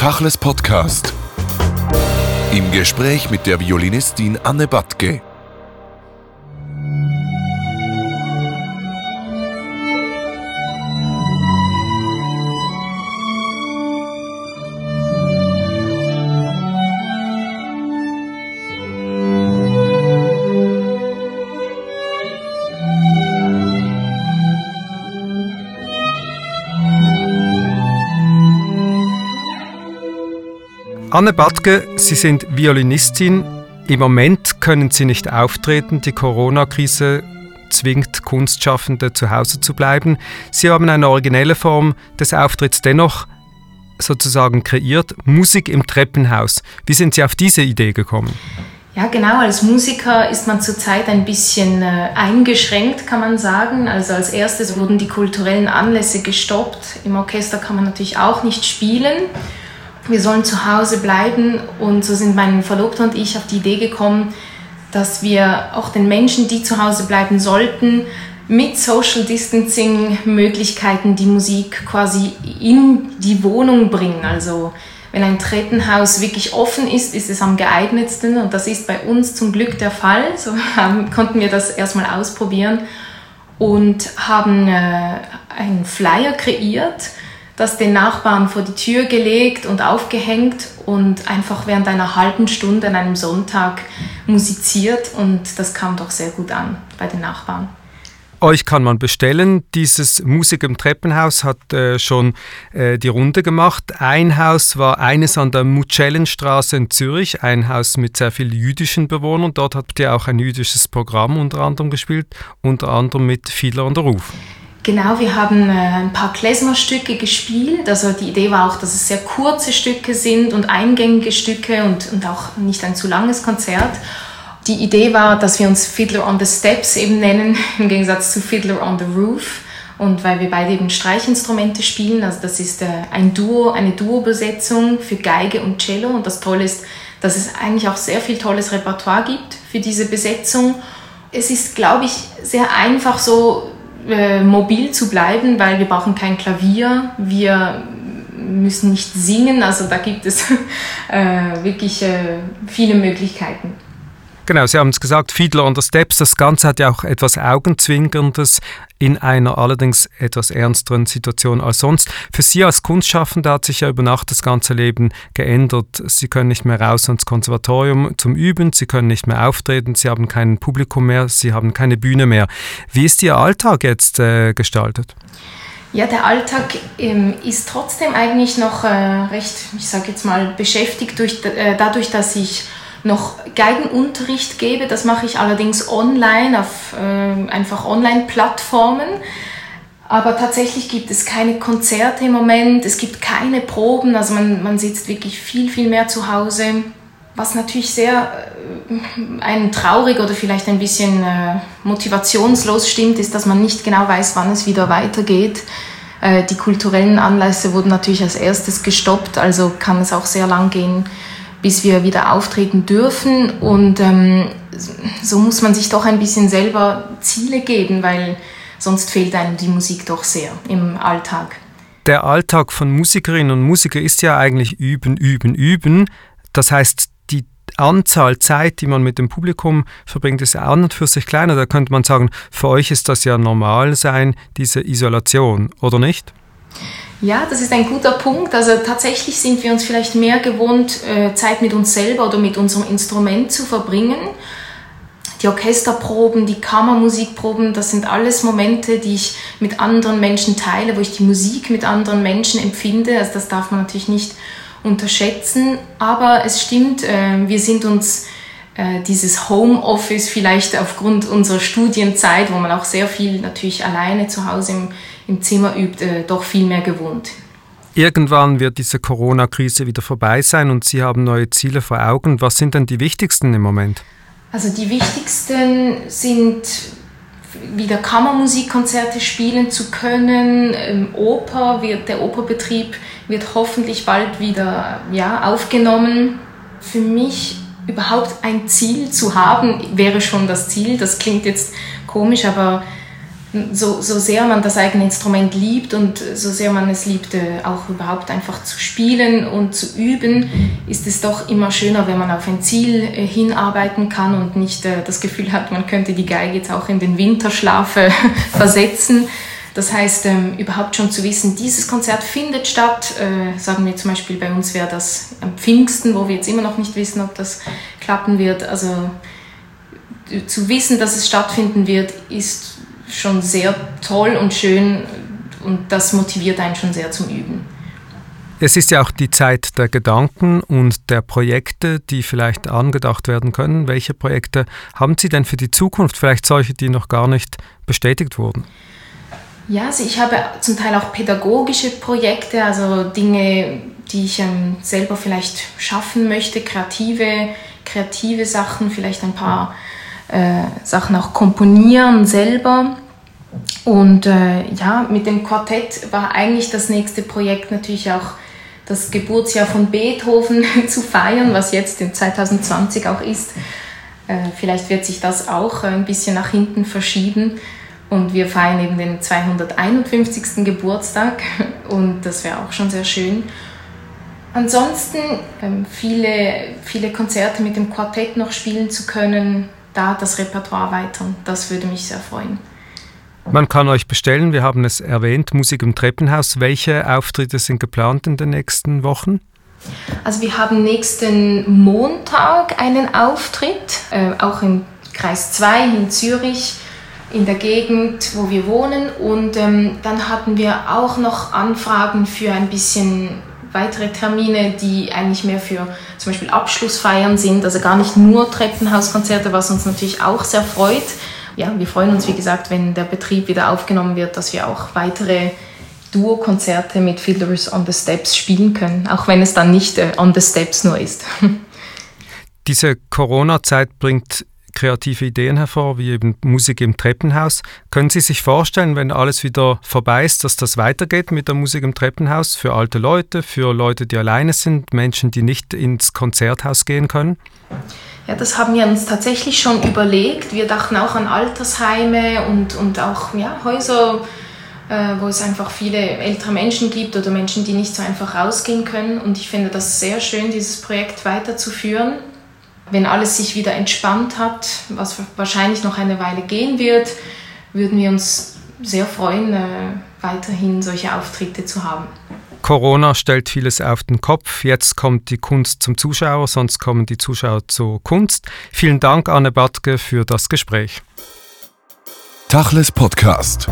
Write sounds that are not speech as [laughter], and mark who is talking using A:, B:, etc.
A: Tachles Podcast. Im Gespräch mit der Violinistin Anne Batke.
B: Anne Batke, Sie sind Violinistin. Im Moment können Sie nicht auftreten. Die Corona-Krise zwingt Kunstschaffende zu Hause zu bleiben. Sie haben eine originelle Form des Auftritts dennoch sozusagen kreiert, Musik im Treppenhaus. Wie sind Sie auf diese Idee gekommen?
C: Ja, genau. Als Musiker ist man zurzeit ein bisschen äh, eingeschränkt, kann man sagen. Also als erstes wurden die kulturellen Anlässe gestoppt. Im Orchester kann man natürlich auch nicht spielen wir sollen zu Hause bleiben. Und so sind mein Verlobter und ich auf die Idee gekommen, dass wir auch den Menschen, die zu Hause bleiben sollten, mit Social Distancing Möglichkeiten die Musik quasi in die Wohnung bringen. Also wenn ein Treppenhaus wirklich offen ist, ist es am geeignetsten und das ist bei uns zum Glück der Fall. So [laughs] konnten wir das erstmal ausprobieren und haben äh, einen Flyer kreiert das den Nachbarn vor die Tür gelegt und aufgehängt und einfach während einer halben Stunde an einem Sonntag musiziert und das kam doch sehr gut an bei den Nachbarn.
B: Euch kann man bestellen. Dieses Musik im Treppenhaus hat äh, schon äh, die Runde gemacht. Ein Haus war eines an der Mucellenstraße in Zürich, ein Haus mit sehr vielen jüdischen Bewohnern. Dort habt ihr auch ein jüdisches Programm unter anderem gespielt, unter anderem mit Fiedler und der Ruf.
C: Genau, wir haben äh, ein paar Klezmer-Stücke gespielt. Also die Idee war auch, dass es sehr kurze Stücke sind und eingängige Stücke und, und auch nicht ein zu langes Konzert. Die Idee war, dass wir uns Fiddler on the Steps eben nennen, [laughs] im Gegensatz zu Fiddler on the Roof. Und weil wir beide eben Streichinstrumente spielen, also das ist äh, ein Duo, eine Duo-Besetzung für Geige und Cello. Und das Tolle ist, dass es eigentlich auch sehr viel tolles Repertoire gibt für diese Besetzung. Es ist, glaube ich, sehr einfach so äh, mobil zu bleiben, weil wir brauchen kein Klavier, wir müssen nicht singen, also da gibt es [laughs] äh, wirklich äh, viele Möglichkeiten.
B: Genau, Sie haben es gesagt, Fiedler on the Steps, das Ganze hat ja auch etwas Augenzwinkerndes in einer allerdings etwas ernsteren Situation als sonst. Für Sie als Kunstschaffende hat sich ja über Nacht das ganze Leben geändert. Sie können nicht mehr raus ins Konservatorium zum Üben, Sie können nicht mehr auftreten, Sie haben kein Publikum mehr, Sie haben keine Bühne mehr. Wie ist Ihr Alltag jetzt äh, gestaltet?
C: Ja, der Alltag ähm, ist trotzdem eigentlich noch äh, recht, ich sage jetzt mal, beschäftigt durch, äh, dadurch, dass ich noch Geigenunterricht gebe. Das mache ich allerdings online, auf äh, einfach Online-Plattformen. Aber tatsächlich gibt es keine Konzerte im Moment, es gibt keine Proben, also man, man sitzt wirklich viel, viel mehr zu Hause. Was natürlich sehr äh, einen traurig oder vielleicht ein bisschen äh, motivationslos stimmt, ist, dass man nicht genau weiß, wann es wieder weitergeht. Äh, die kulturellen Anlässe wurden natürlich als erstes gestoppt, also kann es auch sehr lang gehen, bis wir wieder auftreten dürfen. Und ähm, so muss man sich doch ein bisschen selber Ziele geben, weil sonst fehlt einem die Musik doch sehr im Alltag.
B: Der Alltag von Musikerinnen und Musikern ist ja eigentlich üben, üben, üben. Das heißt, die Anzahl Zeit, die man mit dem Publikum verbringt, ist an und für sich kleiner. Da könnte man sagen, für euch ist das ja normal sein, diese Isolation, oder nicht?
C: Ja, das ist ein guter Punkt. Also tatsächlich sind wir uns vielleicht mehr gewohnt, äh, Zeit mit uns selber oder mit unserem Instrument zu verbringen. Die Orchesterproben, die Kammermusikproben, das sind alles Momente, die ich mit anderen Menschen teile, wo ich die Musik mit anderen Menschen empfinde. Also das darf man natürlich nicht unterschätzen. Aber es stimmt, äh, wir sind uns äh, dieses Homeoffice vielleicht aufgrund unserer Studienzeit, wo man auch sehr viel natürlich alleine zu Hause im im Zimmer übt, äh, doch viel mehr gewohnt.
B: Irgendwann wird diese Corona-Krise wieder vorbei sein und Sie haben neue Ziele vor Augen. Was sind denn die wichtigsten im Moment?
C: Also die wichtigsten sind wieder Kammermusikkonzerte spielen zu können. Ähm, Oper wird, der Operbetrieb wird hoffentlich bald wieder ja, aufgenommen. Für mich überhaupt ein Ziel zu haben, wäre schon das Ziel. Das klingt jetzt komisch, aber so, so sehr man das eigene Instrument liebt und so sehr man es liebt, äh, auch überhaupt einfach zu spielen und zu üben, ist es doch immer schöner, wenn man auf ein Ziel äh, hinarbeiten kann und nicht äh, das Gefühl hat, man könnte die Geige jetzt auch in den Winterschlaf [laughs] versetzen. Das heißt, ähm, überhaupt schon zu wissen, dieses Konzert findet statt. Sagen wir zum Beispiel, bei uns wäre das am Pfingsten, wo wir jetzt immer noch nicht wissen, ob das klappen wird. Also zu wissen, dass es stattfinden wird, ist schon sehr toll und schön und das motiviert einen schon sehr zum Üben.
B: Es ist ja auch die Zeit der Gedanken und der Projekte, die vielleicht angedacht werden können. Welche Projekte haben Sie denn für die Zukunft? Vielleicht solche, die noch gar nicht bestätigt wurden?
C: Ja, also ich habe zum Teil auch pädagogische Projekte, also Dinge, die ich ähm, selber vielleicht schaffen möchte, kreative, kreative Sachen, vielleicht ein paar äh, Sachen auch komponieren selber. Und äh, ja, mit dem Quartett war eigentlich das nächste Projekt natürlich auch das Geburtsjahr von Beethoven [laughs] zu feiern, was jetzt in 2020 auch ist. Äh, vielleicht wird sich das auch ein bisschen nach hinten verschieben. Und wir feiern eben den 251. Geburtstag [laughs] und das wäre auch schon sehr schön. Ansonsten ähm, viele, viele Konzerte mit dem Quartett noch spielen zu können, da das Repertoire erweitern, das würde mich sehr freuen.
B: Man kann euch bestellen, wir haben es erwähnt, Musik im Treppenhaus. Welche Auftritte sind geplant in den nächsten Wochen?
C: Also wir haben nächsten Montag einen Auftritt, äh, auch im Kreis 2 in Zürich in der Gegend, wo wir wohnen. Und ähm, dann hatten wir auch noch Anfragen für ein bisschen weitere Termine, die eigentlich mehr für zum Beispiel Abschlussfeiern sind, also gar nicht nur Treppenhauskonzerte, was uns natürlich auch sehr freut. Ja, wir freuen uns, wie gesagt, wenn der Betrieb wieder aufgenommen wird, dass wir auch weitere Duo-Konzerte mit Fiddlers on the Steps spielen können, auch wenn es dann nicht äh, on the Steps nur ist. [laughs]
B: Diese Corona-Zeit bringt kreative Ideen hervor, wie eben Musik im Treppenhaus. Können Sie sich vorstellen, wenn alles wieder vorbei ist, dass das weitergeht mit der Musik im Treppenhaus für alte Leute, für Leute, die alleine sind, Menschen, die nicht ins Konzerthaus gehen können?
C: Ja, das haben wir uns tatsächlich schon überlegt. Wir dachten auch an Altersheime und, und auch ja, Häuser, äh, wo es einfach viele ältere Menschen gibt oder Menschen, die nicht so einfach rausgehen können. Und ich finde das sehr schön, dieses Projekt weiterzuführen wenn alles sich wieder entspannt hat, was wahrscheinlich noch eine Weile gehen wird, würden wir uns sehr freuen, äh, weiterhin solche Auftritte zu haben.
B: Corona stellt vieles auf den Kopf. Jetzt kommt die Kunst zum Zuschauer, sonst kommen die Zuschauer zur Kunst. Vielen Dank, Anne Batke, für das Gespräch.
A: Tachles Podcast.